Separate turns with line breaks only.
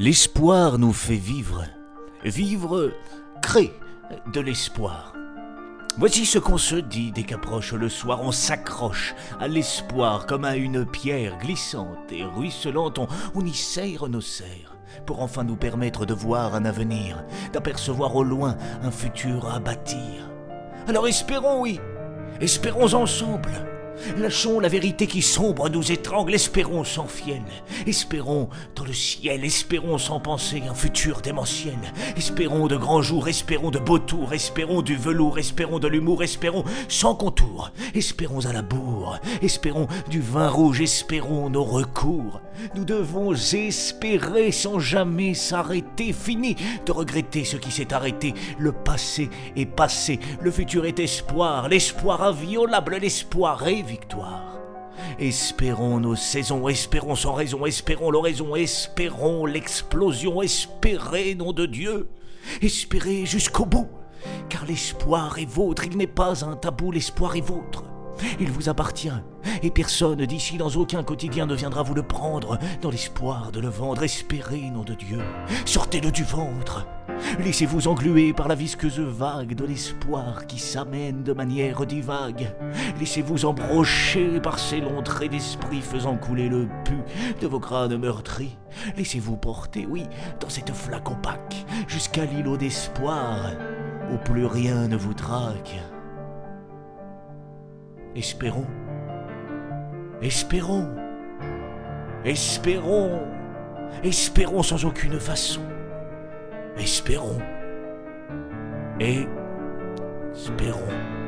L'espoir nous fait vivre. Vivre crée de l'espoir. Voici ce qu'on se dit dès qu'approche le soir. On s'accroche à l'espoir comme à une pierre glissante et ruisselante. On, on y serre nos serres pour enfin nous permettre de voir un avenir, d'apercevoir au loin un futur à bâtir. Alors espérons, oui, espérons ensemble. Lâchons la vérité qui sombre nous étrangle, espérons sans fiel, espérons dans le ciel, espérons sans penser un futur démentiel, espérons de grands jours, espérons de beaux tours, espérons du velours, espérons de l'humour, espérons sans contour, espérons à la bourre, espérons du vin rouge, espérons nos recours. Nous devons espérer sans jamais s'arrêter, fini de regretter ce qui s'est arrêté, le passé est passé, le futur est espoir, l'espoir inviolable, l'espoir est victoire. Espérons nos saisons, espérons sans raison, espérons l'oraison, espérons l'explosion, espérez, nom de Dieu, espérez jusqu'au bout, car l'espoir est vôtre, il n'est pas un tabou, l'espoir est vôtre. Il vous appartient, et personne d'ici dans aucun quotidien ne viendra vous le prendre, dans l'espoir de le vendre. Espérez, nom de Dieu, sortez-le du ventre. Laissez-vous engluer par la visqueuse vague de l'espoir qui s'amène de manière divague. Laissez-vous embrocher par ces longs traits d'esprit faisant couler le pu de vos crânes meurtris. Laissez-vous porter, oui, dans cette flaque opaque, jusqu'à l'îlot d'espoir, où plus rien ne vous traque. Espérons. Espérons. Espérons. Espérons sans aucune façon. Espérons. Et espérons.